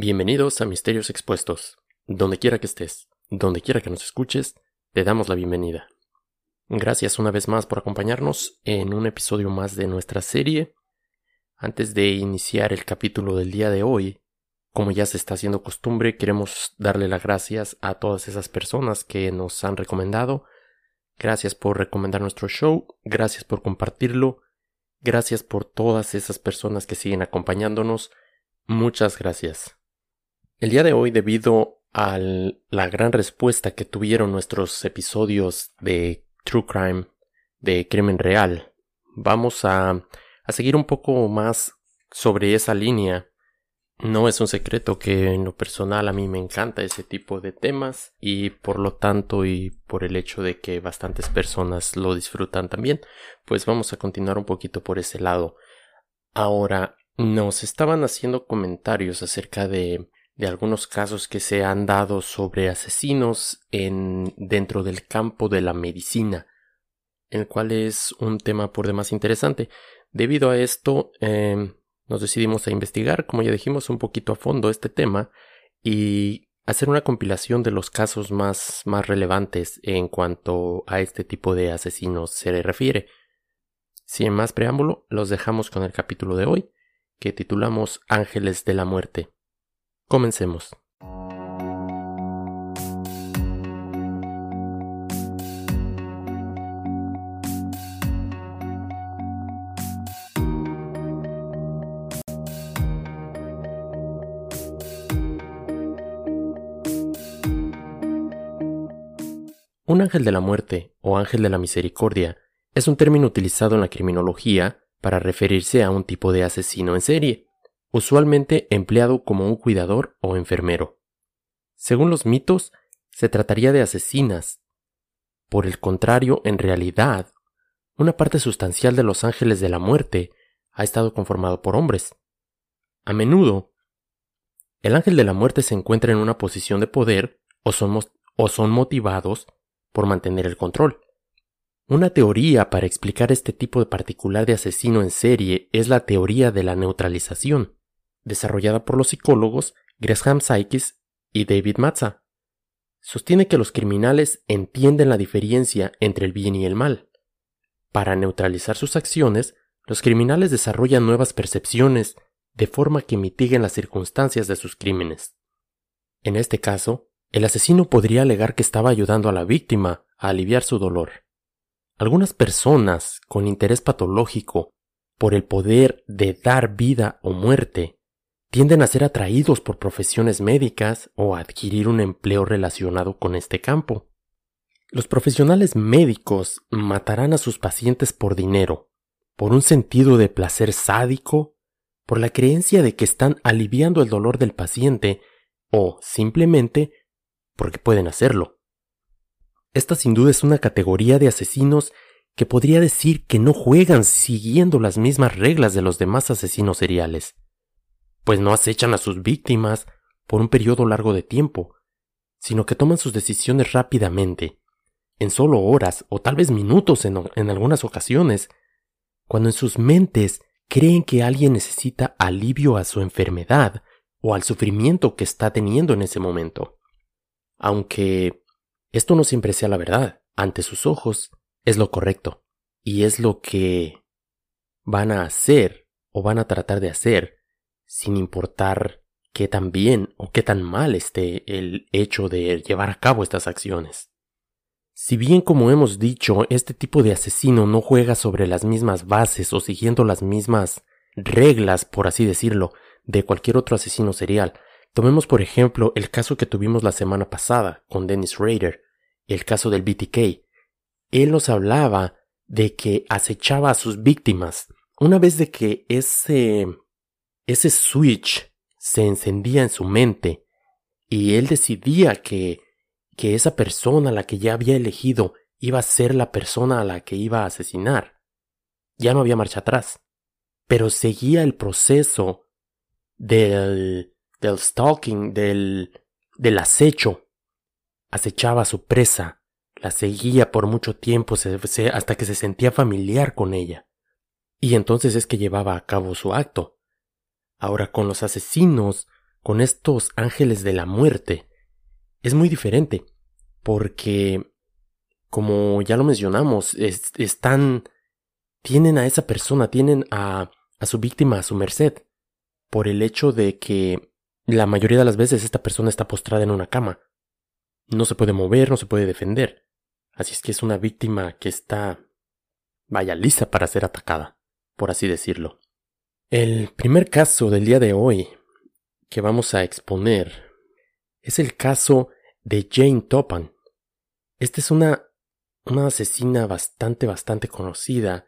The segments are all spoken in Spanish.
Bienvenidos a Misterios Expuestos. Donde quiera que estés, donde quiera que nos escuches, te damos la bienvenida. Gracias una vez más por acompañarnos en un episodio más de nuestra serie. Antes de iniciar el capítulo del día de hoy, como ya se está haciendo costumbre, queremos darle las gracias a todas esas personas que nos han recomendado. Gracias por recomendar nuestro show, gracias por compartirlo, gracias por todas esas personas que siguen acompañándonos. Muchas gracias. El día de hoy, debido a la gran respuesta que tuvieron nuestros episodios de True Crime, de Crimen Real, vamos a, a seguir un poco más sobre esa línea. No es un secreto que en lo personal a mí me encanta ese tipo de temas y por lo tanto y por el hecho de que bastantes personas lo disfrutan también, pues vamos a continuar un poquito por ese lado. Ahora, nos estaban haciendo comentarios acerca de de algunos casos que se han dado sobre asesinos en dentro del campo de la medicina, el cual es un tema por demás interesante. Debido a esto, em, nos decidimos a investigar, como ya dijimos, un poquito a fondo este tema y hacer una compilación de los casos más, más relevantes en cuanto a este tipo de asesinos se refiere. Sin más preámbulo, los dejamos con el capítulo de hoy, que titulamos Ángeles de la Muerte. Comencemos. Un ángel de la muerte o ángel de la misericordia es un término utilizado en la criminología para referirse a un tipo de asesino en serie usualmente empleado como un cuidador o enfermero. Según los mitos, se trataría de asesinas. Por el contrario, en realidad, una parte sustancial de los ángeles de la muerte ha estado conformado por hombres. A menudo, el ángel de la muerte se encuentra en una posición de poder o son, o son motivados por mantener el control. Una teoría para explicar este tipo de particular de asesino en serie es la teoría de la neutralización desarrollada por los psicólogos Gresham Sykes y David Matza. Sostiene que los criminales entienden la diferencia entre el bien y el mal. Para neutralizar sus acciones, los criminales desarrollan nuevas percepciones de forma que mitiguen las circunstancias de sus crímenes. En este caso, el asesino podría alegar que estaba ayudando a la víctima a aliviar su dolor. Algunas personas con interés patológico por el poder de dar vida o muerte tienden a ser atraídos por profesiones médicas o a adquirir un empleo relacionado con este campo. Los profesionales médicos matarán a sus pacientes por dinero, por un sentido de placer sádico, por la creencia de que están aliviando el dolor del paciente o simplemente porque pueden hacerlo. Esta sin duda es una categoría de asesinos que podría decir que no juegan siguiendo las mismas reglas de los demás asesinos seriales pues no acechan a sus víctimas por un periodo largo de tiempo, sino que toman sus decisiones rápidamente, en solo horas o tal vez minutos en, en algunas ocasiones, cuando en sus mentes creen que alguien necesita alivio a su enfermedad o al sufrimiento que está teniendo en ese momento. Aunque esto no siempre sea la verdad, ante sus ojos es lo correcto, y es lo que van a hacer o van a tratar de hacer sin importar qué tan bien o qué tan mal esté el hecho de llevar a cabo estas acciones. Si bien como hemos dicho, este tipo de asesino no juega sobre las mismas bases o siguiendo las mismas reglas, por así decirlo, de cualquier otro asesino serial, tomemos por ejemplo el caso que tuvimos la semana pasada con Dennis Rader, el caso del BTK. Él nos hablaba de que acechaba a sus víctimas. Una vez de que ese ese switch se encendía en su mente y él decidía que, que esa persona a la que ya había elegido iba a ser la persona a la que iba a asesinar. Ya no había marcha atrás, pero seguía el proceso del, del stalking, del, del acecho. Acechaba a su presa, la seguía por mucho tiempo hasta que se sentía familiar con ella. Y entonces es que llevaba a cabo su acto. Ahora con los asesinos con estos ángeles de la muerte es muy diferente, porque, como ya lo mencionamos, están, tienen a esa persona, tienen a, a su víctima a su merced, por el hecho de que la mayoría de las veces esta persona está postrada en una cama. No se puede mover, no se puede defender. Así es que es una víctima que está, vaya, lista para ser atacada, por así decirlo. El primer caso del día de hoy que vamos a exponer es el caso de Jane Topan. Esta es una, una asesina bastante, bastante conocida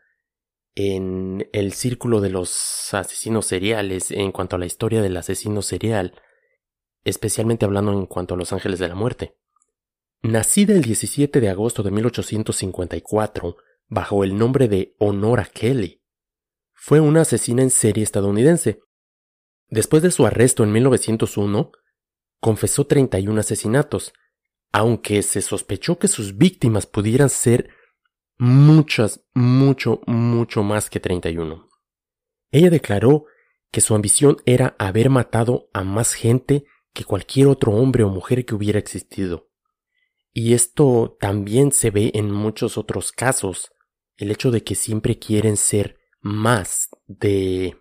en el círculo de los asesinos seriales en cuanto a la historia del asesino serial, especialmente hablando en cuanto a los ángeles de la muerte. Nacida el 17 de agosto de 1854 bajo el nombre de Honora Kelly, fue una asesina en serie estadounidense. Después de su arresto en 1901, confesó 31 asesinatos, aunque se sospechó que sus víctimas pudieran ser muchas, mucho, mucho más que 31. Ella declaró que su ambición era haber matado a más gente que cualquier otro hombre o mujer que hubiera existido. Y esto también se ve en muchos otros casos, el hecho de que siempre quieren ser más de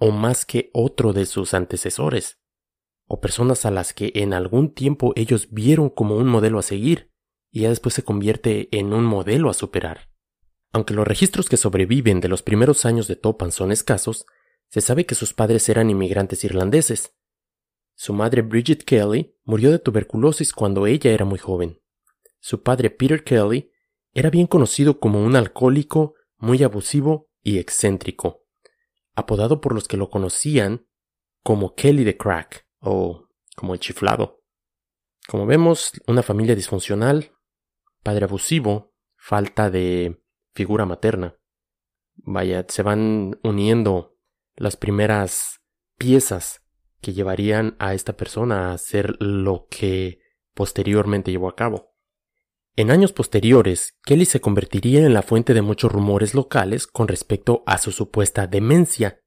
o más que otro de sus antecesores, o personas a las que en algún tiempo ellos vieron como un modelo a seguir y ya después se convierte en un modelo a superar. Aunque los registros que sobreviven de los primeros años de Topan son escasos, se sabe que sus padres eran inmigrantes irlandeses. Su madre Bridget Kelly murió de tuberculosis cuando ella era muy joven. Su padre Peter Kelly era bien conocido como un alcohólico muy abusivo y excéntrico, apodado por los que lo conocían como Kelly the Crack o como el chiflado. Como vemos, una familia disfuncional padre abusivo, falta de figura materna. Vaya, se van uniendo las primeras piezas que llevarían a esta persona a hacer lo que posteriormente llevó a cabo. En años posteriores, Kelly se convertiría en la fuente de muchos rumores locales con respecto a su supuesta demencia,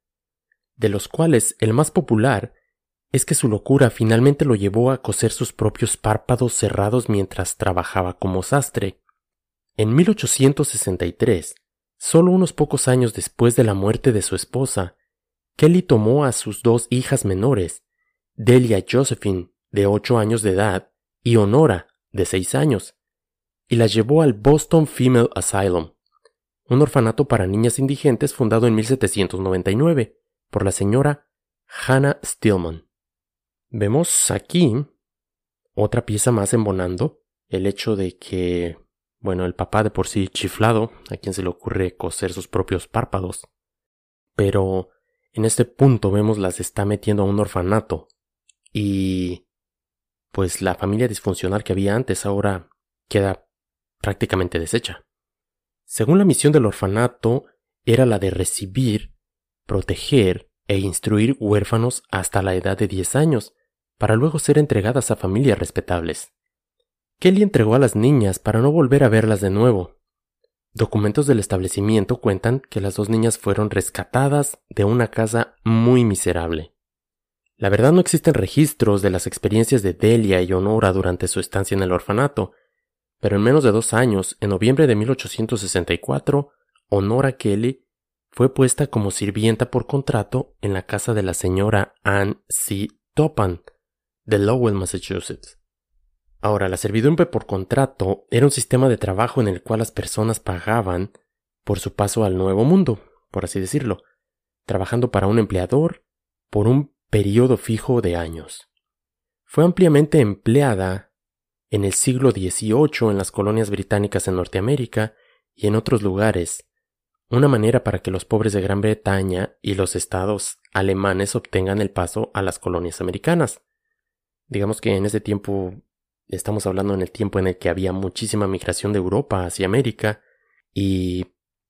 de los cuales el más popular es que su locura finalmente lo llevó a coser sus propios párpados cerrados mientras trabajaba como sastre. En 1863, solo unos pocos años después de la muerte de su esposa, Kelly tomó a sus dos hijas menores, Delia Josephine, de ocho años de edad, y Honora, de seis años, y las llevó al Boston Female Asylum, un orfanato para niñas indigentes fundado en 1799 por la señora Hannah Stillman. Vemos aquí otra pieza más embonando, el hecho de que, bueno, el papá de por sí chiflado, a quien se le ocurre coser sus propios párpados, pero en este punto vemos las está metiendo a un orfanato y pues la familia disfuncional que había antes ahora queda prácticamente deshecha. Según la misión del orfanato era la de recibir, proteger e instruir huérfanos hasta la edad de 10 años, para luego ser entregadas a familias respetables. Kelly entregó a las niñas para no volver a verlas de nuevo. Documentos del establecimiento cuentan que las dos niñas fueron rescatadas de una casa muy miserable. La verdad no existen registros de las experiencias de Delia y Honora durante su estancia en el orfanato, pero en menos de dos años, en noviembre de 1864, Honora Kelly fue puesta como sirvienta por contrato en la casa de la señora Anne C. Topan, de Lowell, Massachusetts. Ahora, la servidumbre por contrato era un sistema de trabajo en el cual las personas pagaban por su paso al nuevo mundo, por así decirlo, trabajando para un empleador por un periodo fijo de años. Fue ampliamente empleada en el siglo XVIII en las colonias británicas en Norteamérica y en otros lugares, una manera para que los pobres de Gran Bretaña y los estados alemanes obtengan el paso a las colonias americanas. Digamos que en ese tiempo estamos hablando en el tiempo en el que había muchísima migración de Europa hacia América y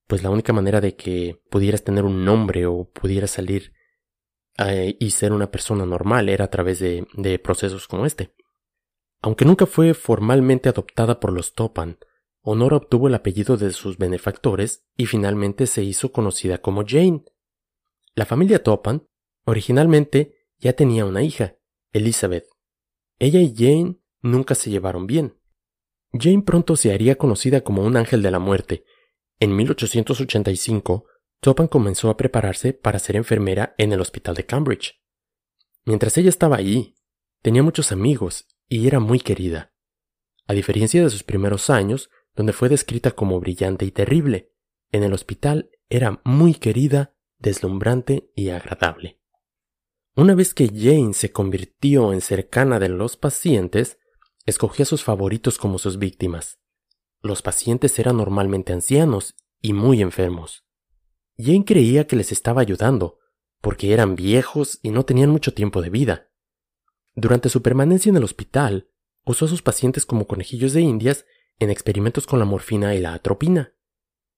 pues la única manera de que pudieras tener un nombre o pudieras salir eh, y ser una persona normal era a través de, de procesos como este. Aunque nunca fue formalmente adoptada por los Topan, Honora obtuvo el apellido de sus benefactores y finalmente se hizo conocida como Jane. La familia Topan originalmente ya tenía una hija, Elizabeth. Ella y Jane nunca se llevaron bien. Jane pronto se haría conocida como un ángel de la muerte. En 1885, Topan comenzó a prepararse para ser enfermera en el hospital de Cambridge. Mientras ella estaba allí, tenía muchos amigos y era muy querida. A diferencia de sus primeros años, donde fue descrita como brillante y terrible, en el hospital era muy querida, deslumbrante y agradable. Una vez que Jane se convirtió en cercana de los pacientes, escogió a sus favoritos como sus víctimas. Los pacientes eran normalmente ancianos y muy enfermos. Jane creía que les estaba ayudando, porque eran viejos y no tenían mucho tiempo de vida. Durante su permanencia en el hospital, usó a sus pacientes como conejillos de indias en experimentos con la morfina y la atropina.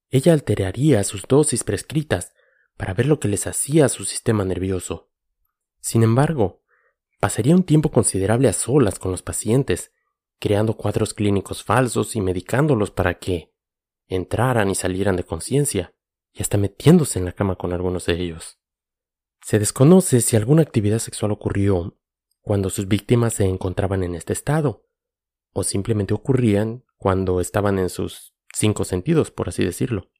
Ella alteraría sus dosis prescritas para ver lo que les hacía a su sistema nervioso. Sin embargo, pasaría un tiempo considerable a solas con los pacientes, creando cuadros clínicos falsos y medicándolos para que entraran y salieran de conciencia, y hasta metiéndose en la cama con algunos de ellos. Se desconoce si alguna actividad sexual ocurrió cuando sus víctimas se encontraban en este estado, o simplemente ocurrían cuando estaban en sus cinco sentidos, por así decirlo.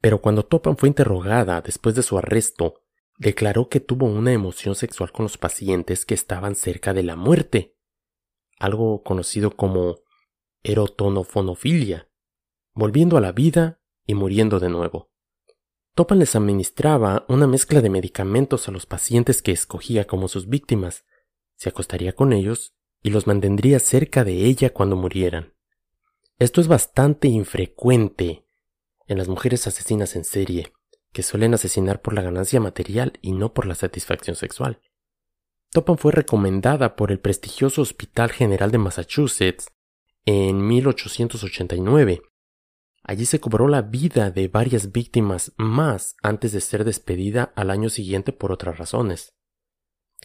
Pero cuando Topan fue interrogada después de su arresto, declaró que tuvo una emoción sexual con los pacientes que estaban cerca de la muerte, algo conocido como erotonofonofilia, volviendo a la vida y muriendo de nuevo. Topan les administraba una mezcla de medicamentos a los pacientes que escogía como sus víctimas, se acostaría con ellos y los mantendría cerca de ella cuando murieran. Esto es bastante infrecuente en las mujeres asesinas en serie, que suelen asesinar por la ganancia material y no por la satisfacción sexual. Topan fue recomendada por el prestigioso Hospital General de Massachusetts en 1889. Allí se cobró la vida de varias víctimas más antes de ser despedida al año siguiente por otras razones.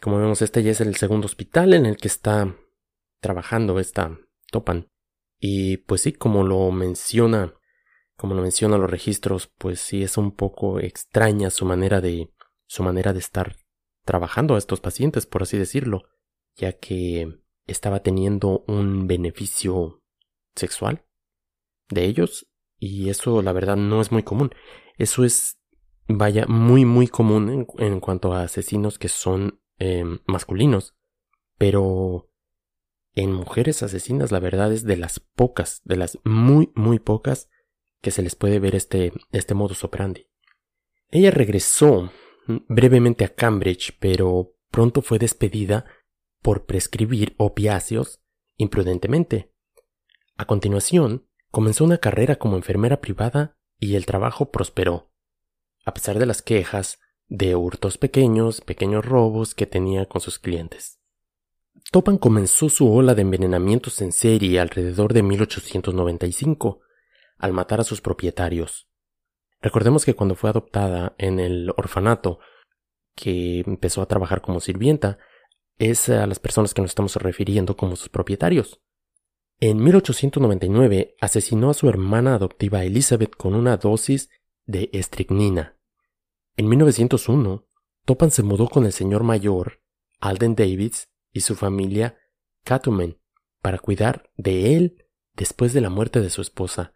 Como vemos, este ya es el segundo hospital en el que está trabajando esta Topan. Y pues sí, como lo menciona, como lo menciona los registros, pues sí es un poco extraña su manera de su manera de estar trabajando a estos pacientes, por así decirlo, ya que estaba teniendo un beneficio sexual de ellos y eso la verdad no es muy común. Eso es, vaya, muy muy común en cuanto a asesinos que son Em, masculinos, pero en mujeres asesinas la verdad es de las pocas, de las muy muy pocas que se les puede ver este, este modus operandi. Ella regresó brevemente a Cambridge, pero pronto fue despedida por prescribir opiáceos imprudentemente. A continuación, comenzó una carrera como enfermera privada y el trabajo prosperó. A pesar de las quejas, de hurtos pequeños, pequeños robos que tenía con sus clientes. Topan comenzó su ola de envenenamientos en serie alrededor de 1895, al matar a sus propietarios. Recordemos que cuando fue adoptada en el orfanato, que empezó a trabajar como sirvienta, es a las personas que nos estamos refiriendo como sus propietarios. En 1899 asesinó a su hermana adoptiva Elizabeth con una dosis de estricnina. En 1901, Topan se mudó con el señor mayor, Alden Davids, y su familia, Catumen, para cuidar de él después de la muerte de su esposa,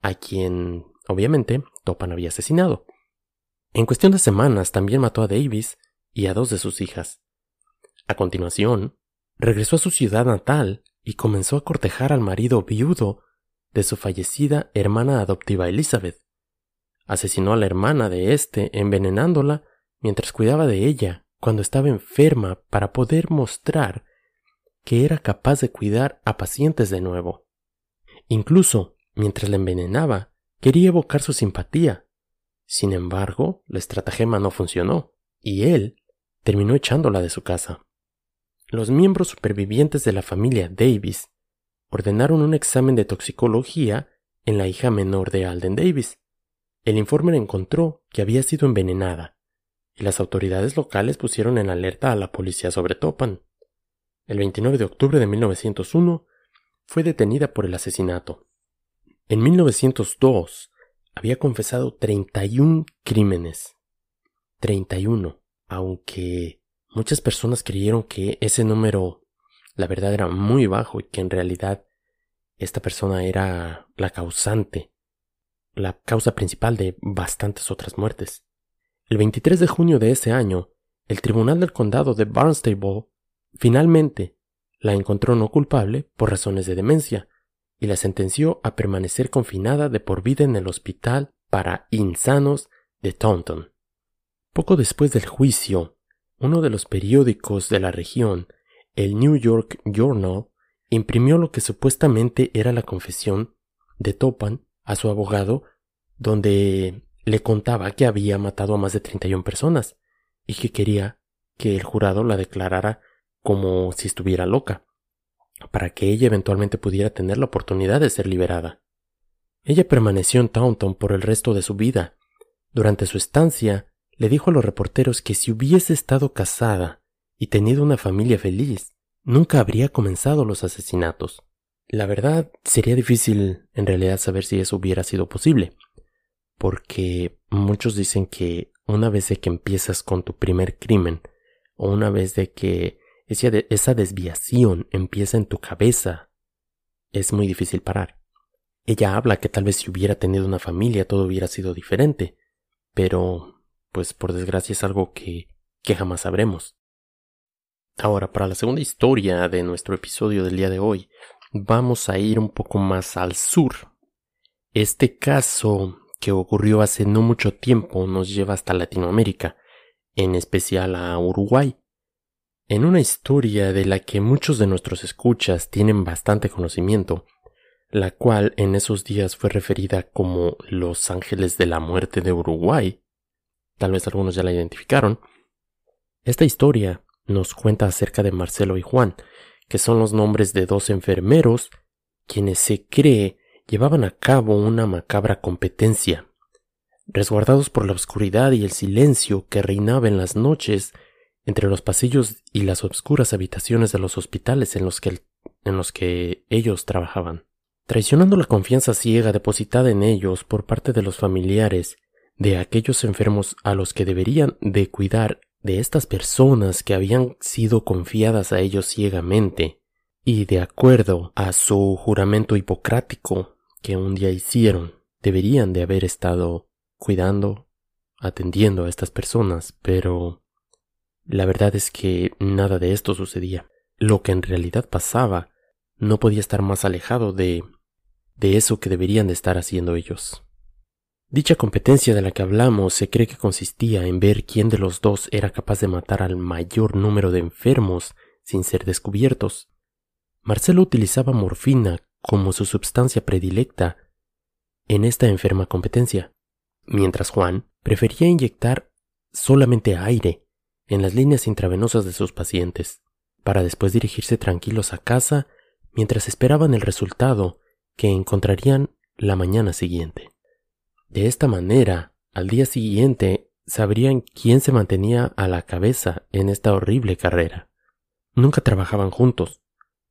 a quien, obviamente, Topan había asesinado. En cuestión de semanas también mató a Davis y a dos de sus hijas. A continuación, regresó a su ciudad natal y comenzó a cortejar al marido viudo de su fallecida hermana adoptiva Elizabeth. Asesinó a la hermana de éste envenenándola mientras cuidaba de ella cuando estaba enferma para poder mostrar que era capaz de cuidar a pacientes de nuevo. Incluso, mientras la envenenaba, quería evocar su simpatía. Sin embargo, la estratagema no funcionó, y él terminó echándola de su casa. Los miembros supervivientes de la familia Davis ordenaron un examen de toxicología en la hija menor de Alden Davis, el informe encontró que había sido envenenada, y las autoridades locales pusieron en alerta a la policía sobre Topan. El 29 de octubre de 1901 fue detenida por el asesinato. En 1902 había confesado 31 crímenes. 31, aunque Muchas personas creyeron que ese número, la verdad, era muy bajo y que en realidad esta persona era la causante, la causa principal de bastantes otras muertes. El 23 de junio de ese año, el Tribunal del Condado de Barnstable finalmente la encontró no culpable por razones de demencia y la sentenció a permanecer confinada de por vida en el hospital para insanos de Taunton. Poco después del juicio, uno de los periódicos de la región, el New York Journal, imprimió lo que supuestamente era la confesión de Topan a su abogado, donde le contaba que había matado a más de 31 personas y que quería que el jurado la declarara como si estuviera loca, para que ella eventualmente pudiera tener la oportunidad de ser liberada. Ella permaneció en Taunton por el resto de su vida. Durante su estancia, le dijo a los reporteros que si hubiese estado casada y tenido una familia feliz, nunca habría comenzado los asesinatos. La verdad, sería difícil en realidad saber si eso hubiera sido posible, porque muchos dicen que una vez de que empiezas con tu primer crimen, o una vez de que esa desviación empieza en tu cabeza, es muy difícil parar. Ella habla que tal vez si hubiera tenido una familia todo hubiera sido diferente, pero pues por desgracia es algo que, que jamás sabremos. Ahora, para la segunda historia de nuestro episodio del día de hoy, vamos a ir un poco más al sur. Este caso, que ocurrió hace no mucho tiempo, nos lleva hasta Latinoamérica, en especial a Uruguay, en una historia de la que muchos de nuestros escuchas tienen bastante conocimiento, la cual en esos días fue referida como Los Ángeles de la Muerte de Uruguay. Tal vez algunos ya la identificaron. Esta historia nos cuenta acerca de Marcelo y Juan, que son los nombres de dos enfermeros quienes se cree llevaban a cabo una macabra competencia. Resguardados por la oscuridad y el silencio que reinaba en las noches entre los pasillos y las oscuras habitaciones de los hospitales en los que, en los que ellos trabajaban. Traicionando la confianza ciega depositada en ellos por parte de los familiares de aquellos enfermos a los que deberían de cuidar de estas personas que habían sido confiadas a ellos ciegamente, y de acuerdo a su juramento hipocrático que un día hicieron, deberían de haber estado cuidando, atendiendo a estas personas, pero la verdad es que nada de esto sucedía. Lo que en realidad pasaba no podía estar más alejado de de eso que deberían de estar haciendo ellos. Dicha competencia de la que hablamos se cree que consistía en ver quién de los dos era capaz de matar al mayor número de enfermos sin ser descubiertos. Marcelo utilizaba morfina como su sustancia predilecta en esta enferma competencia, mientras Juan prefería inyectar solamente aire en las líneas intravenosas de sus pacientes, para después dirigirse tranquilos a casa mientras esperaban el resultado que encontrarían la mañana siguiente. De esta manera, al día siguiente sabrían quién se mantenía a la cabeza en esta horrible carrera. Nunca trabajaban juntos,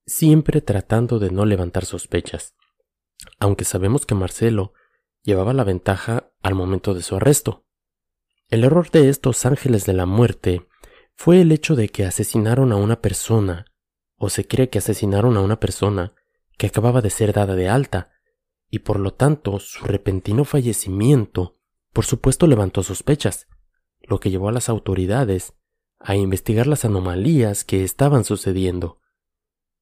siempre tratando de no levantar sospechas, aunque sabemos que Marcelo llevaba la ventaja al momento de su arresto. El error de estos ángeles de la muerte fue el hecho de que asesinaron a una persona, o se cree que asesinaron a una persona que acababa de ser dada de alta, y por lo tanto su repentino fallecimiento por supuesto levantó sospechas, lo que llevó a las autoridades a investigar las anomalías que estaban sucediendo,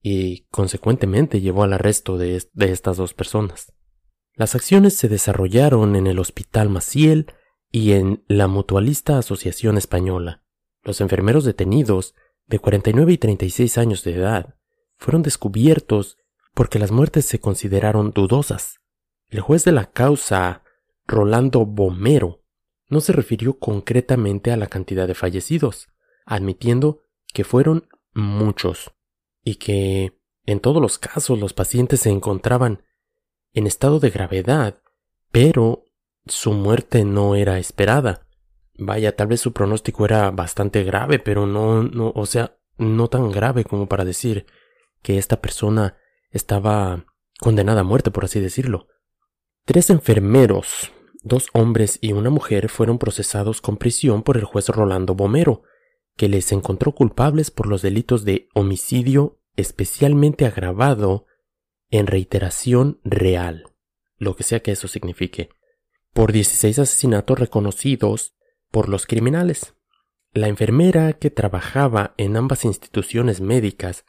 y consecuentemente llevó al arresto de, de estas dos personas. Las acciones se desarrollaron en el Hospital Maciel y en la Mutualista Asociación Española. Los enfermeros detenidos, de 49 y 36 años de edad, fueron descubiertos porque las muertes se consideraron dudosas. El juez de la causa, Rolando Bomero, no se refirió concretamente a la cantidad de fallecidos, admitiendo que fueron muchos y que en todos los casos los pacientes se encontraban en estado de gravedad, pero su muerte no era esperada. Vaya, tal vez su pronóstico era bastante grave, pero no, no, o sea, no tan grave como para decir que esta persona estaba condenada a muerte, por así decirlo. Tres enfermeros, dos hombres y una mujer, fueron procesados con prisión por el juez Rolando Bomero, que les encontró culpables por los delitos de homicidio especialmente agravado en reiteración real, lo que sea que eso signifique, por 16 asesinatos reconocidos por los criminales. La enfermera que trabajaba en ambas instituciones médicas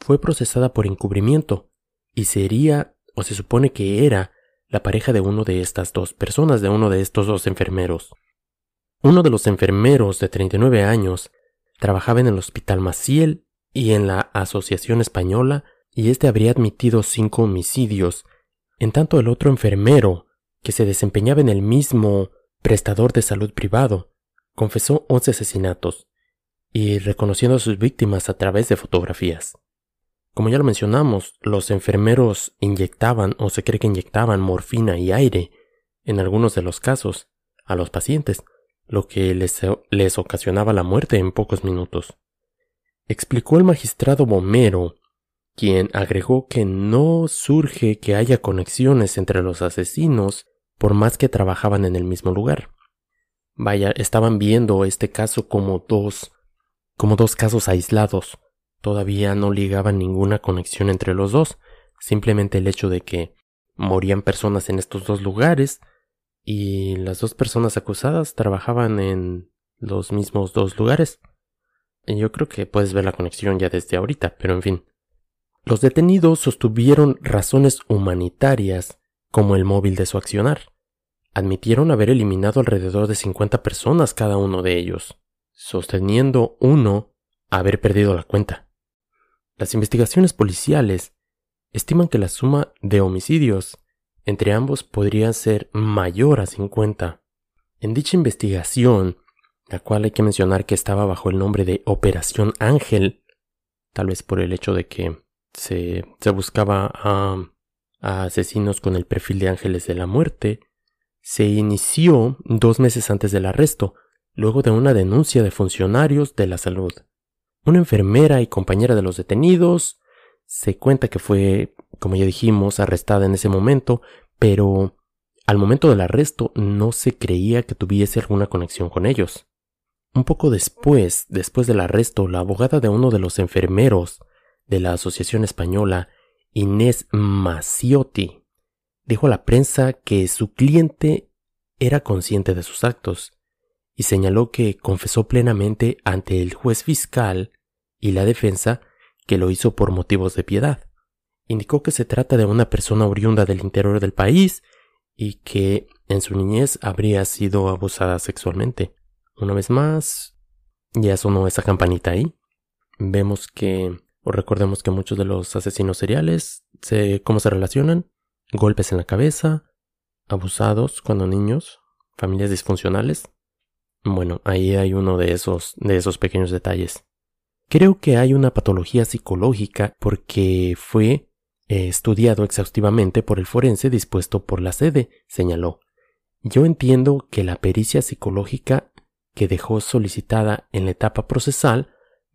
fue procesada por encubrimiento y sería, o se supone que era, la pareja de uno de estas dos personas, de uno de estos dos enfermeros. Uno de los enfermeros de 39 años trabajaba en el Hospital Maciel y en la Asociación Española y este habría admitido cinco homicidios, en tanto el otro enfermero, que se desempeñaba en el mismo prestador de salud privado, confesó once asesinatos, y reconociendo a sus víctimas a través de fotografías. Como ya lo mencionamos, los enfermeros inyectaban o se cree que inyectaban morfina y aire, en algunos de los casos, a los pacientes, lo que les, les ocasionaba la muerte en pocos minutos. Explicó el magistrado Bomero, quien agregó que no surge que haya conexiones entre los asesinos por más que trabajaban en el mismo lugar. Vaya, estaban viendo este caso como dos como dos casos aislados. Todavía no ligaban ninguna conexión entre los dos, simplemente el hecho de que morían personas en estos dos lugares y las dos personas acusadas trabajaban en los mismos dos lugares. Yo creo que puedes ver la conexión ya desde ahorita, pero en fin. Los detenidos sostuvieron razones humanitarias como el móvil de su accionar. Admitieron haber eliminado alrededor de 50 personas cada uno de ellos, sosteniendo uno haber perdido la cuenta. Las investigaciones policiales estiman que la suma de homicidios entre ambos podría ser mayor a 50. En dicha investigación, la cual hay que mencionar que estaba bajo el nombre de Operación Ángel, tal vez por el hecho de que se, buscaba a asesinos con el perfil de ángeles de la muerte, se inició dos meses antes del arresto, luego de una denuncia de funcionarios de la salud. Una enfermera y compañera de los detenidos se cuenta que fue, como ya dijimos, arrestada en ese momento, pero al momento del arresto no se creía que tuviese alguna conexión con ellos. Un poco después, después del arresto, la abogada de uno de los enfermeros de la Asociación Española, Inés Maciotti, dijo a la prensa que su cliente era consciente de sus actos y señaló que confesó plenamente ante el juez fiscal y la defensa que lo hizo por motivos de piedad. Indicó que se trata de una persona oriunda del interior del país y que en su niñez habría sido abusada sexualmente. Una vez más, ya sonó esa campanita ahí. Vemos que, o recordemos que muchos de los asesinos seriales, se, ¿cómo se relacionan? Golpes en la cabeza, abusados cuando niños, familias disfuncionales. Bueno, ahí hay uno de esos, de esos pequeños detalles. Creo que hay una patología psicológica porque fue eh, estudiado exhaustivamente por el forense dispuesto por la sede, señaló. Yo entiendo que la pericia psicológica que dejó solicitada en la etapa procesal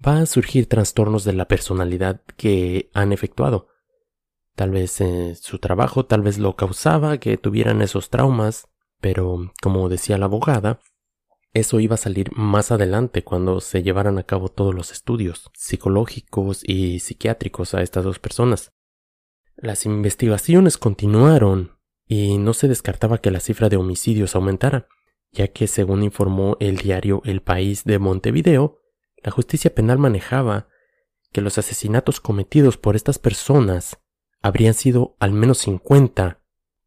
va a surgir trastornos de la personalidad que han efectuado. Tal vez eh, su trabajo tal vez lo causaba que tuvieran esos traumas, pero como decía la abogada, eso iba a salir más adelante cuando se llevaran a cabo todos los estudios psicológicos y psiquiátricos a estas dos personas. Las investigaciones continuaron y no se descartaba que la cifra de homicidios aumentara, ya que según informó el diario El País de Montevideo, la justicia penal manejaba que los asesinatos cometidos por estas personas habrían sido al menos 50,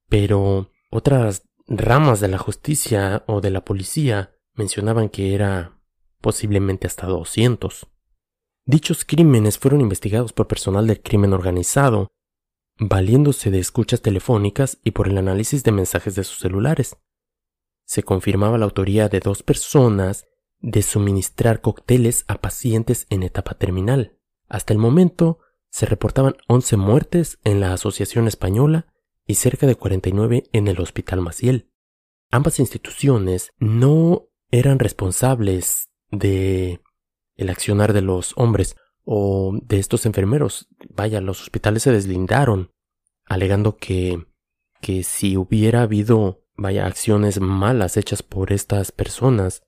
pero otras ramas de la justicia o de la policía mencionaban que era posiblemente hasta 200. Dichos crímenes fueron investigados por personal del crimen organizado, valiéndose de escuchas telefónicas y por el análisis de mensajes de sus celulares. Se confirmaba la autoría de dos personas de suministrar cócteles a pacientes en etapa terminal. Hasta el momento se reportaban 11 muertes en la Asociación Española y cerca de 49 en el Hospital Maciel. Ambas instituciones no eran responsables de el accionar de los hombres o de estos enfermeros. Vaya, los hospitales se deslindaron, alegando que que si hubiera habido vaya acciones malas hechas por estas personas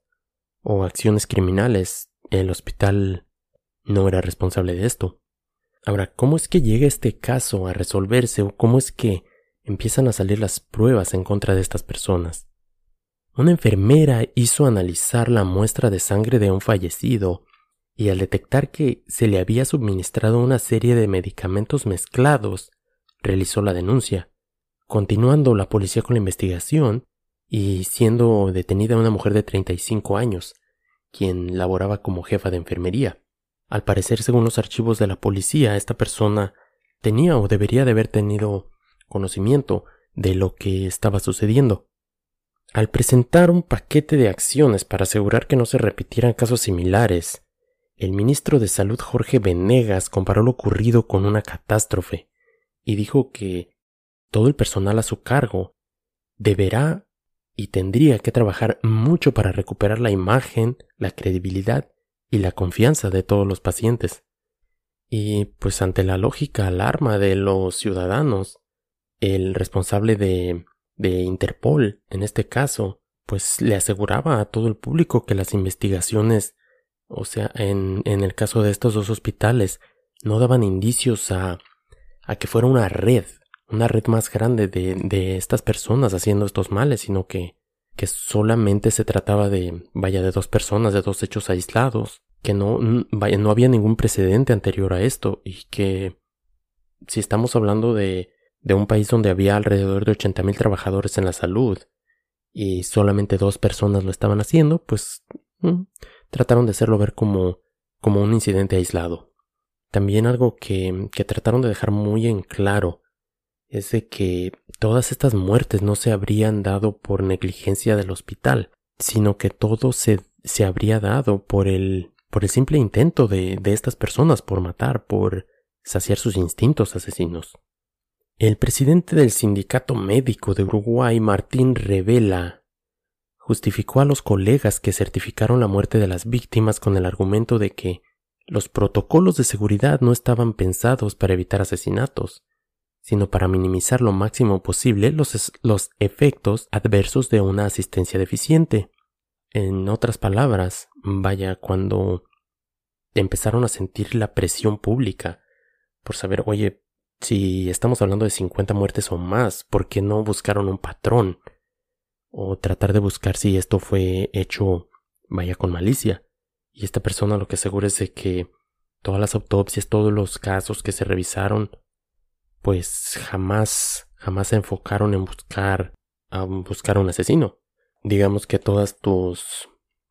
o acciones criminales. El hospital no era responsable de esto. Ahora, ¿cómo es que llega este caso a resolverse o cómo es que empiezan a salir las pruebas en contra de estas personas? Una enfermera hizo analizar la muestra de sangre de un fallecido y al detectar que se le había suministrado una serie de medicamentos mezclados, realizó la denuncia. Continuando la policía con la investigación y siendo detenida una mujer de 35 años, quien laboraba como jefa de enfermería. Al parecer, según los archivos de la policía, esta persona tenía o debería de haber tenido conocimiento de lo que estaba sucediendo. Al presentar un paquete de acciones para asegurar que no se repitieran casos similares, el ministro de Salud Jorge Venegas comparó lo ocurrido con una catástrofe y dijo que todo el personal a su cargo deberá y tendría que trabajar mucho para recuperar la imagen, la credibilidad y la confianza de todos los pacientes. Y pues ante la lógica alarma de los ciudadanos, el responsable de, de Interpol, en este caso, pues le aseguraba a todo el público que las investigaciones o sea, en, en el caso de estos dos hospitales, no daban indicios a, a que fuera una red, una red más grande de, de estas personas haciendo estos males, sino que, que solamente se trataba de, vaya, de dos personas, de dos hechos aislados, que no, vaya, no había ningún precedente anterior a esto, y que si estamos hablando de, de un país donde había alrededor de 80 mil trabajadores en la salud, y solamente dos personas lo estaban haciendo, pues mm, trataron de hacerlo ver como, como un incidente aislado. También algo que, que trataron de dejar muy en claro es de que todas estas muertes no se habrían dado por negligencia del hospital, sino que todo se, se habría dado por el, por el simple intento de, de estas personas por matar, por saciar sus instintos asesinos. El presidente del sindicato médico de Uruguay, Martín Revela, justificó a los colegas que certificaron la muerte de las víctimas con el argumento de que los protocolos de seguridad no estaban pensados para evitar asesinatos, sino para minimizar lo máximo posible los, los efectos adversos de una asistencia deficiente. En otras palabras, vaya, cuando empezaron a sentir la presión pública por saber, oye, si estamos hablando de 50 muertes o más, ¿por qué no buscaron un patrón? o tratar de buscar si esto fue hecho vaya con malicia. Y esta persona lo que asegura es de que todas las autopsias, todos los casos que se revisaron, pues jamás, jamás se enfocaron en buscar, a buscar un asesino. Digamos que todas tus,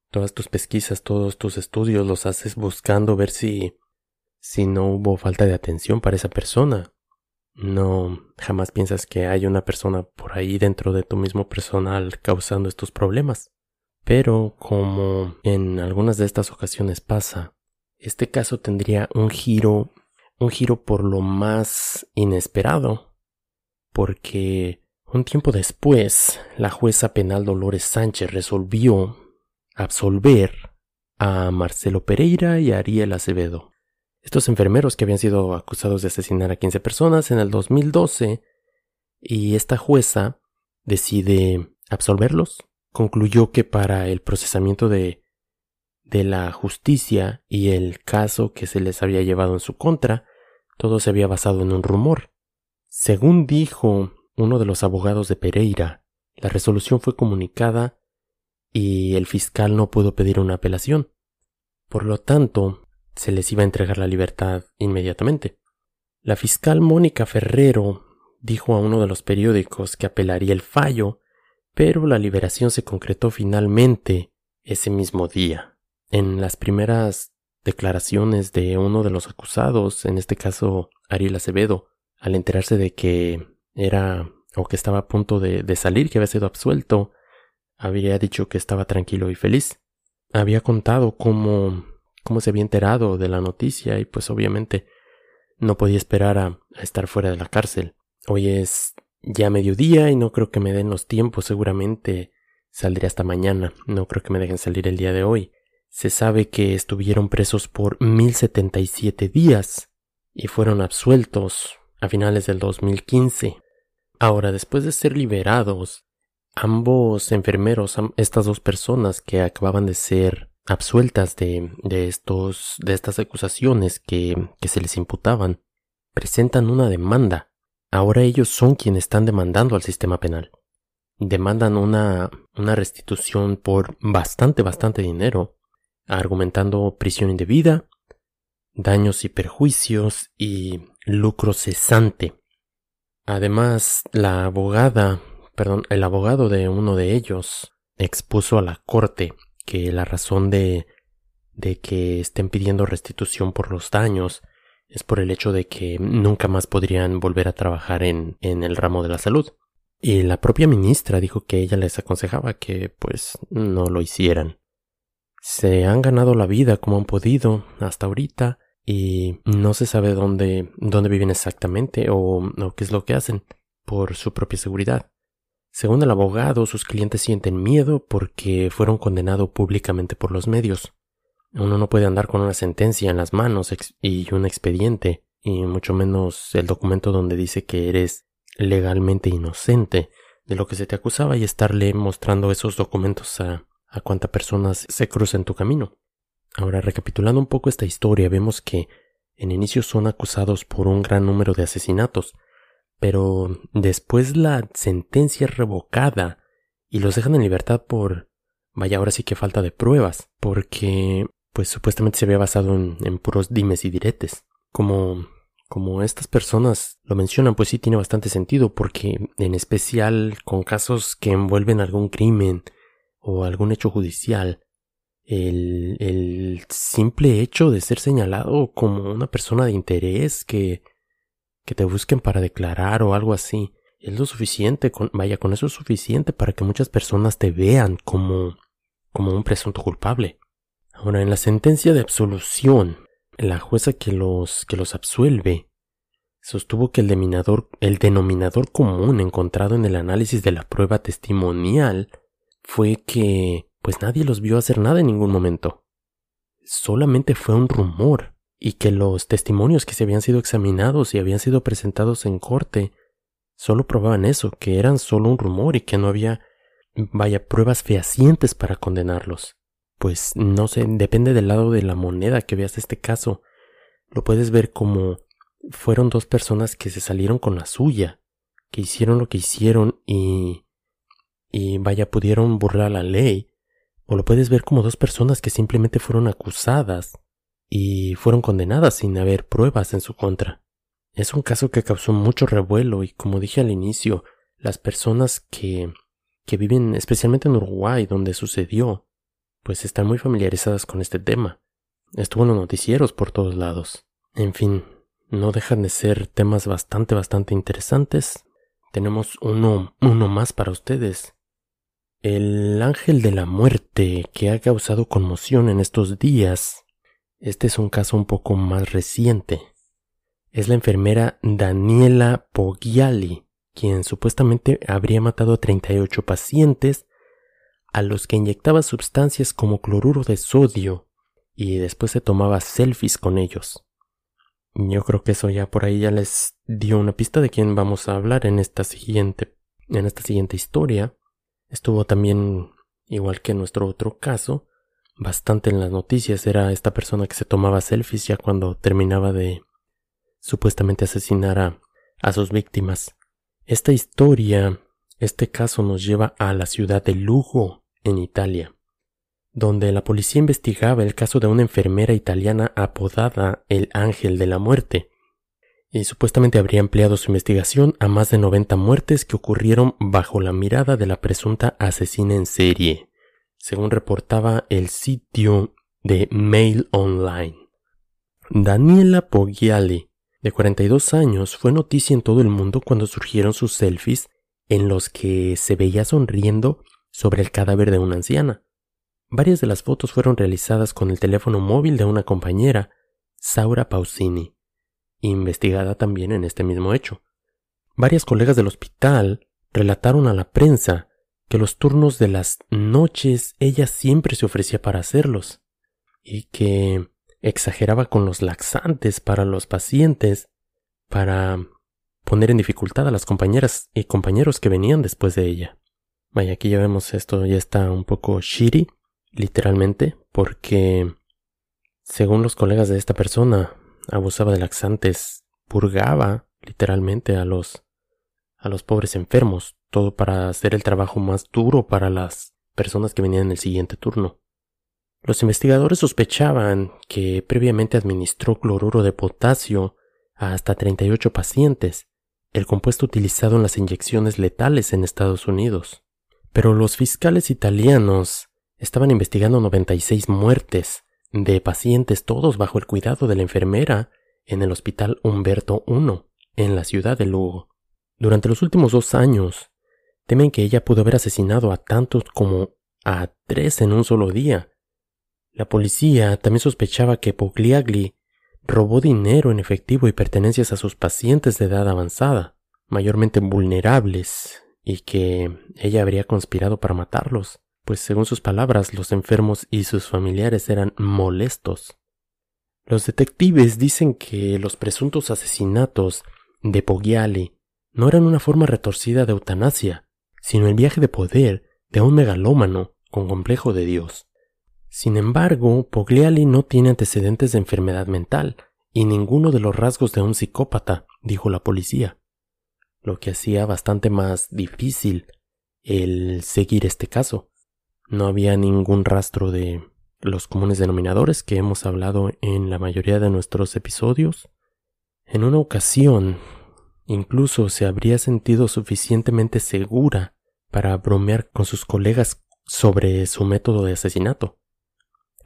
todas tus pesquisas, todos tus estudios los haces buscando ver si, si no hubo falta de atención para esa persona, no, jamás piensas que hay una persona por ahí dentro de tu mismo personal causando estos problemas. Pero como en algunas de estas ocasiones pasa, este caso tendría un giro, un giro por lo más inesperado, porque un tiempo después la jueza penal Dolores Sánchez resolvió absolver a Marcelo Pereira y a Ariel Acevedo estos enfermeros que habían sido acusados de asesinar a 15 personas en el 2012 y esta jueza decide absolverlos. Concluyó que para el procesamiento de, de la justicia y el caso que se les había llevado en su contra, todo se había basado en un rumor. Según dijo uno de los abogados de Pereira, la resolución fue comunicada y el fiscal no pudo pedir una apelación. Por lo tanto, se les iba a entregar la libertad inmediatamente. La fiscal Mónica Ferrero dijo a uno de los periódicos que apelaría el fallo, pero la liberación se concretó finalmente ese mismo día. En las primeras declaraciones de uno de los acusados, en este caso Ariel Acevedo, al enterarse de que era o que estaba a punto de, de salir, que había sido absuelto, había dicho que estaba tranquilo y feliz. Había contado cómo cómo se había enterado de la noticia y pues obviamente no podía esperar a, estar fuera de la cárcel. Hoy es ya mediodía y no creo que me den los tiempos, seguramente saldré hasta mañana, no creo que me dejen salir el día de hoy. Se sabe que estuvieron presos por 1077 días y fueron absueltos a finales del 2015. Ahora, después de ser liberados, ambos enfermeros, estas dos personas que acababan de ser absueltas de, de, estos, de estas acusaciones que, que se les imputaban, presentan una demanda. Ahora ellos son quienes están demandando al sistema penal. Demandan una, una restitución por bastante, bastante dinero, argumentando prisión indebida, daños y perjuicios y lucro cesante. Además, la abogada, perdón, el abogado de uno de ellos expuso a la corte que la razón de de que estén pidiendo restitución por los daños es por el hecho de que nunca más podrían volver a trabajar en, en el ramo de la salud. Y la propia ministra dijo que ella les aconsejaba que pues no lo hicieran. Se han ganado la vida como han podido hasta ahorita y no se sabe dónde, dónde viven exactamente o, o qué es lo que hacen por su propia seguridad. Según el abogado, sus clientes sienten miedo porque fueron condenados públicamente por los medios. Uno no puede andar con una sentencia en las manos y un expediente, y mucho menos el documento donde dice que eres legalmente inocente de lo que se te acusaba y estarle mostrando esos documentos a, a cuanta personas se cruza en tu camino. Ahora, recapitulando un poco esta historia, vemos que en inicio son acusados por un gran número de asesinatos, pero después la sentencia es revocada y los dejan en libertad por... Vaya, ahora sí que falta de pruebas, porque pues supuestamente se había basado en, en puros dimes y diretes. Como como estas personas lo mencionan, pues sí tiene bastante sentido, porque en especial con casos que envuelven algún crimen o algún hecho judicial, el, el simple hecho de ser señalado como una persona de interés que, que te busquen para declarar o algo así, es lo suficiente, con, vaya, con eso es suficiente para que muchas personas te vean como, como un presunto culpable. Ahora, en la sentencia de absolución, la jueza que los, que los absuelve sostuvo que el denominador, el denominador común encontrado en el análisis de la prueba testimonial fue que pues nadie los vio hacer nada en ningún momento. Solamente fue un rumor, y que los testimonios que se habían sido examinados y habían sido presentados en corte solo probaban eso, que eran solo un rumor y que no había, vaya, pruebas fehacientes para condenarlos. Pues no sé, depende del lado de la moneda que veas este caso. Lo puedes ver como fueron dos personas que se salieron con la suya, que hicieron lo que hicieron y... y vaya, pudieron burlar la ley o lo puedes ver como dos personas que simplemente fueron acusadas y fueron condenadas sin haber pruebas en su contra. Es un caso que causó mucho revuelo y como dije al inicio, las personas que que viven especialmente en Uruguay donde sucedió, pues están muy familiarizadas con este tema. Estuvo en los noticieros por todos lados. En fin, no dejan de ser temas bastante, bastante interesantes. Tenemos uno, uno más para ustedes. El ángel de la muerte que ha causado conmoción en estos días. Este es un caso un poco más reciente. Es la enfermera Daniela Poggiali, quien supuestamente habría matado a 38 pacientes a los que inyectaba sustancias como cloruro de sodio y después se tomaba selfies con ellos. Yo creo que eso ya por ahí ya les dio una pista de quién vamos a hablar en esta siguiente en esta siguiente historia. Estuvo también, igual que nuestro otro caso, bastante en las noticias. Era esta persona que se tomaba selfies ya cuando terminaba de supuestamente asesinar a, sus víctimas. Esta historia, este caso nos lleva a la ciudad de Lugo, en Italia, donde la policía investigaba el caso de una enfermera italiana apodada el Ángel de la Muerte, y supuestamente habría empleado su investigación a más de 90 muertes que ocurrieron bajo la mirada de la presunta asesina en serie, según reportaba el sitio de Mail Online. Daniela Poggiali, de 42 años, fue noticia en todo el mundo cuando surgieron sus selfies en los que se veía sonriendo sobre el cadáver de una anciana. Varias de las fotos fueron realizadas con el teléfono móvil de una compañera, Saura Pausini investigada también en este mismo hecho. Varias colegas del hospital relataron a la prensa que los turnos de las noches ella siempre se ofrecía para hacerlos y que exageraba con los laxantes para los pacientes para poner en dificultad a las compañeras y compañeros que venían después de ella. Vaya, aquí ya vemos esto, ya está un poco shitty, literalmente, porque según los colegas de esta persona, abusaba de laxantes, purgaba literalmente a los a los pobres enfermos, todo para hacer el trabajo más duro para las personas que venían en el siguiente turno. Los investigadores sospechaban que previamente administró cloruro de potasio a hasta 38 pacientes, el compuesto utilizado en las inyecciones letales en Estados Unidos. Pero los fiscales italianos estaban investigando 96 muertes de pacientes todos bajo el cuidado de la enfermera en el Hospital Humberto I, en la ciudad de Lugo. Durante los últimos dos años, temen que ella pudo haber asesinado a tantos como a tres en un solo día. La policía también sospechaba que Pogliagli robó dinero en efectivo y pertenencias a sus pacientes de edad avanzada, mayormente vulnerables, y que ella habría conspirado para matarlos, pues según sus palabras los enfermos y sus familiares eran molestos. Los detectives dicen que los presuntos asesinatos de Pogliali no eran una forma retorcida de eutanasia, sino el viaje de poder de un megalómano con complejo de Dios. Sin embargo, Pogliali no tiene antecedentes de enfermedad mental y ninguno de los rasgos de un psicópata, dijo la policía, lo que hacía bastante más difícil el seguir este caso. No había ningún rastro de los comunes denominadores que hemos hablado en la mayoría de nuestros episodios. En una ocasión, incluso se habría sentido suficientemente segura para bromear con sus colegas sobre su método de asesinato.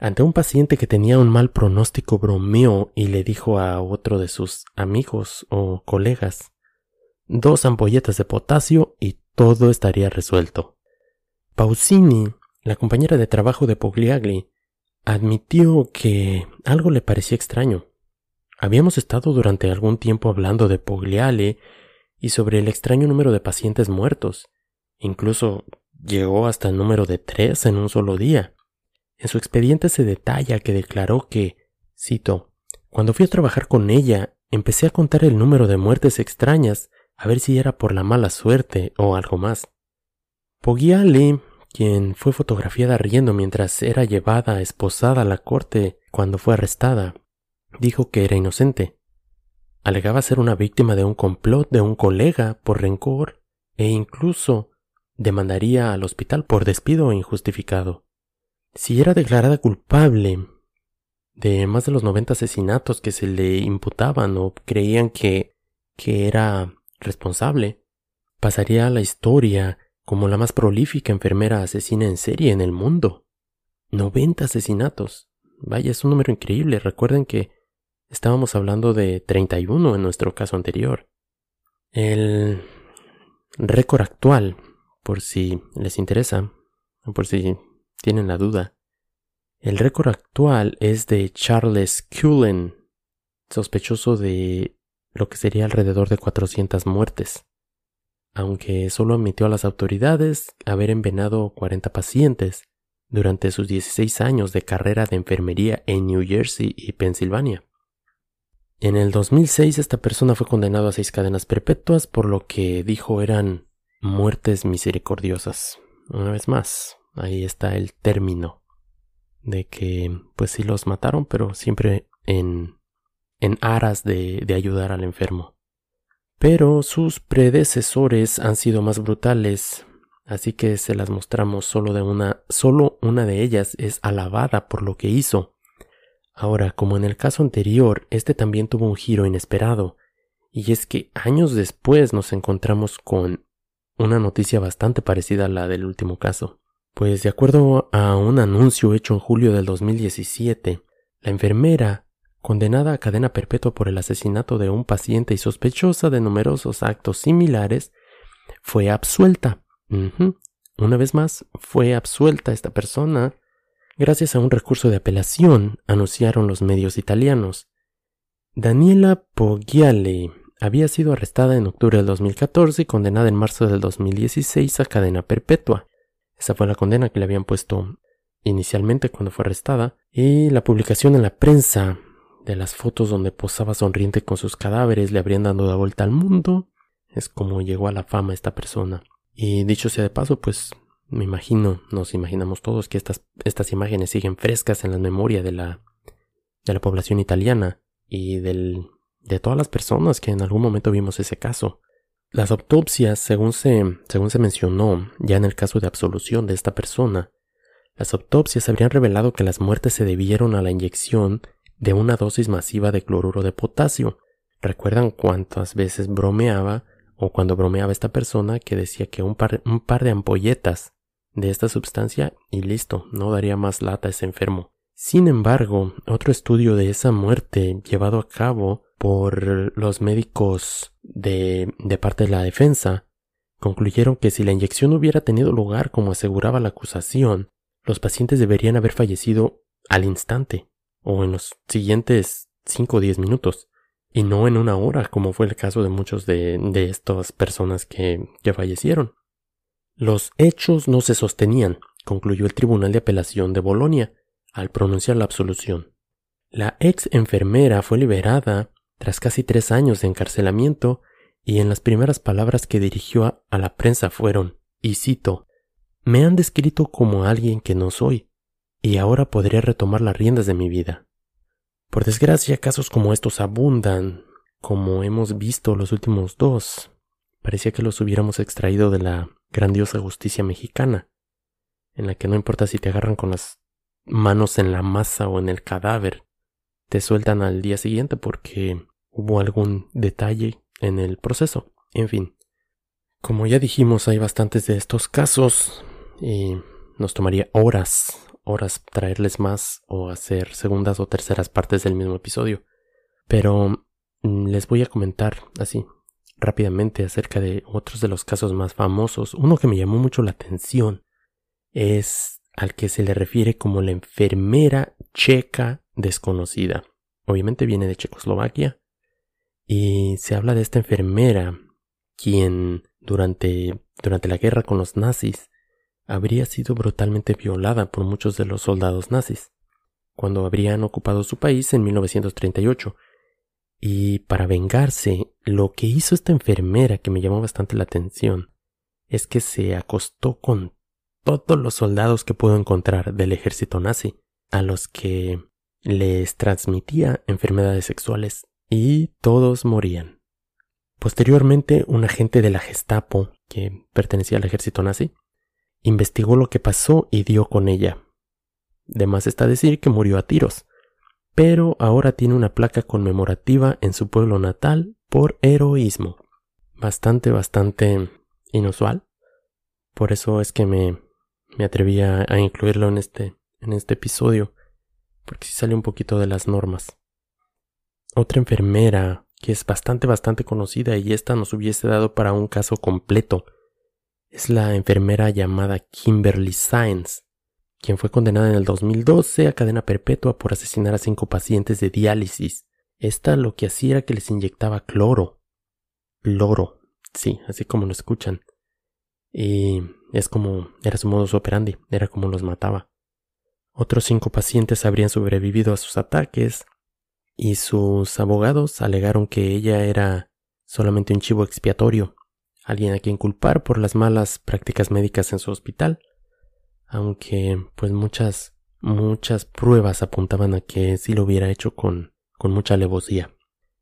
Ante un paciente que tenía un mal pronóstico bromeó y le dijo a otro de sus amigos o colegas dos ampolletas de potasio y todo estaría resuelto. Pausini, la compañera de trabajo de Pogliagli, admitió que algo le parecía extraño. Habíamos estado durante algún tiempo hablando de Pogliale y sobre el extraño número de pacientes muertos. Incluso llegó hasta el número de tres en un solo día. En su expediente se detalla que declaró que, cito, cuando fui a trabajar con ella, empecé a contar el número de muertes extrañas, a ver si era por la mala suerte o algo más. Pogliale quien fue fotografiada riendo mientras era llevada esposada a la corte cuando fue arrestada, dijo que era inocente. Alegaba ser una víctima de un complot de un colega por rencor e incluso demandaría al hospital por despido injustificado. Si era declarada culpable de más de los 90 asesinatos que se le imputaban o creían que, que era responsable, pasaría a la historia como la más prolífica enfermera asesina en serie en el mundo. 90 asesinatos. Vaya, es un número increíble. Recuerden que estábamos hablando de 31 en nuestro caso anterior. El récord actual, por si les interesa, por si tienen la duda, el récord actual es de Charles Cullen, sospechoso de lo que sería alrededor de 400 muertes aunque solo admitió a las autoridades haber envenenado 40 pacientes durante sus 16 años de carrera de enfermería en New Jersey y Pensilvania. En el 2006 esta persona fue condenado a seis cadenas perpetuas por lo que dijo eran muertes misericordiosas. Una vez más, ahí está el término de que pues sí los mataron, pero siempre en, en aras de, de ayudar al enfermo. Pero sus predecesores han sido más brutales, así que se las mostramos solo de una, solo una de ellas es alabada por lo que hizo. Ahora, como en el caso anterior, este también tuvo un giro inesperado, y es que años después nos encontramos con una noticia bastante parecida a la del último caso. Pues de acuerdo a un anuncio hecho en julio del 2017, la enfermera condenada a cadena perpetua por el asesinato de un paciente y sospechosa de numerosos actos similares, fue absuelta. Una vez más, fue absuelta esta persona gracias a un recurso de apelación, anunciaron los medios italianos. Daniela Poggiale había sido arrestada en octubre del 2014 y condenada en marzo del 2016 a cadena perpetua. Esa fue la condena que le habían puesto inicialmente cuando fue arrestada, y la publicación en la prensa de las fotos donde posaba sonriente con sus cadáveres le habrían dado la vuelta al mundo. Es como llegó a la fama esta persona. Y dicho sea de paso, pues me imagino, nos imaginamos todos que estas, estas imágenes siguen frescas en la memoria de la, de la población italiana y del, de todas las personas que en algún momento vimos ese caso. Las autopsias, según se, según se mencionó ya en el caso de absolución de esta persona, las autopsias habrían revelado que las muertes se debieron a la inyección de una dosis masiva de cloruro de potasio. ¿Recuerdan cuántas veces bromeaba o cuando bromeaba esta persona que decía que un par, un par de ampolletas de esta sustancia y listo, no daría más lata a ese enfermo? Sin embargo, otro estudio de esa muerte llevado a cabo por los médicos de, de parte de la defensa concluyeron que si la inyección hubiera tenido lugar como aseguraba la acusación, los pacientes deberían haber fallecido al instante o en los siguientes 5 o 10 minutos y no en una hora como fue el caso de muchos de, de estas personas que, que fallecieron. Los hechos no se sostenían, concluyó el Tribunal de Apelación de Bolonia al pronunciar la absolución. La ex enfermera fue liberada tras casi tres años de encarcelamiento, y en las primeras palabras que dirigió a, la prensa fueron, y cito, Me han descrito como alguien que no soy, y ahora podría retomar las riendas de mi vida. Por desgracia, casos como estos abundan, como hemos visto los últimos dos. Parecía que los hubiéramos extraído de la grandiosa justicia mexicana, en la que no importa si te agarran con las manos en la masa o en el cadáver, te sueltan al día siguiente porque hubo algún detalle en el proceso. En fin, como ya dijimos, hay bastantes de estos casos y nos tomaría horas, horas traerles más o hacer segundas o terceras partes del mismo episodio. Pero mm, les voy a comentar así rápidamente acerca de otros de los casos más famosos. Uno que me llamó mucho la atención es al que se le refiere como la enfermera checa desconocida. Obviamente viene de Checoslovaquia y se habla de esta enfermera, quien durante, durante la guerra con los nazis habría sido brutalmente violada por muchos de los soldados nazis, cuando habrían ocupado su país en 1938. Y para vengarse, lo que hizo esta enfermera que me llamó bastante la atención es que se acostó con todos los soldados que pudo encontrar del ejército nazi, a los que les transmitía enfermedades sexuales y todos morían. Posteriormente, un agente de la Gestapo, que pertenecía al ejército nazi, investigó lo que pasó y dio con ella. De más está decir que murió a tiros, pero ahora tiene una placa conmemorativa en su pueblo natal por heroísmo. Bastante, bastante inusual. Por eso es que me, me atreví a, incluirlo en este, en este episodio, porque si sale un poquito de las normas. Otra enfermera que es bastante bastante conocida y esta nos hubiese dado para un caso completo es la enfermera llamada Kimberly Sainz, quien fue condenada en el 2012 a cadena perpetua por asesinar a cinco pacientes de diálisis. Esta lo que hacía era que les inyectaba cloro. Cloro, sí, así como lo escuchan. Y es como era su modus operandi, era como los mataba. Otros cinco pacientes habrían sobrevivido a sus ataques, y sus abogados alegaron que ella era solamente un chivo expiatorio, alguien a quien culpar por las malas prácticas médicas en su hospital, aunque pues muchas, muchas pruebas apuntaban a que sí lo hubiera hecho con, con mucha alevosía.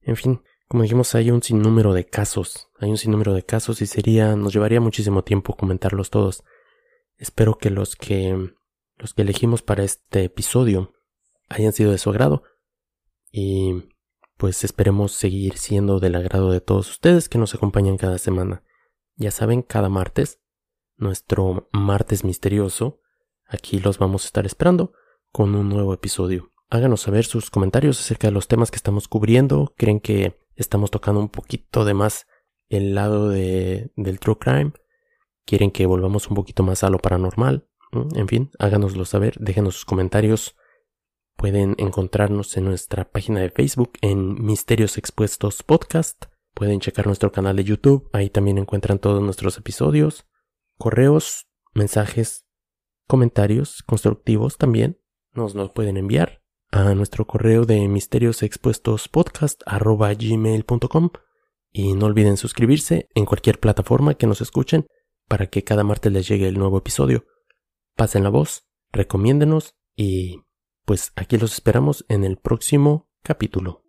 En fin, como dijimos, hay un sinnúmero de casos, hay un sinnúmero de casos y sería, nos llevaría muchísimo tiempo comentarlos todos. Espero que los que, los que elegimos para este episodio hayan sido de su agrado y pues esperemos seguir siendo del agrado de todos ustedes que nos acompañan cada semana. Ya saben, cada martes, nuestro martes misterioso, aquí los vamos a estar esperando con un nuevo episodio. Háganos saber sus comentarios acerca de los temas que estamos cubriendo. ¿Creen que estamos tocando un poquito de más el lado de, del true crime? ¿Quieren que volvamos un poquito más a lo paranormal? ¿Mm? En fin, háganoslo saber, déjenos sus comentarios Pueden encontrarnos en nuestra página de Facebook en Misterios Expuestos Podcast. Pueden checar nuestro canal de YouTube, ahí también encuentran todos nuestros episodios, correos, mensajes, comentarios constructivos también. Nos los pueden enviar a nuestro correo de misteriosexpuestospodcast.gmail.com y no olviden suscribirse en cualquier plataforma que nos escuchen para que cada martes les llegue el nuevo episodio. Pasen la voz, recomiéndenos y pues aquí los esperamos en el próximo capítulo.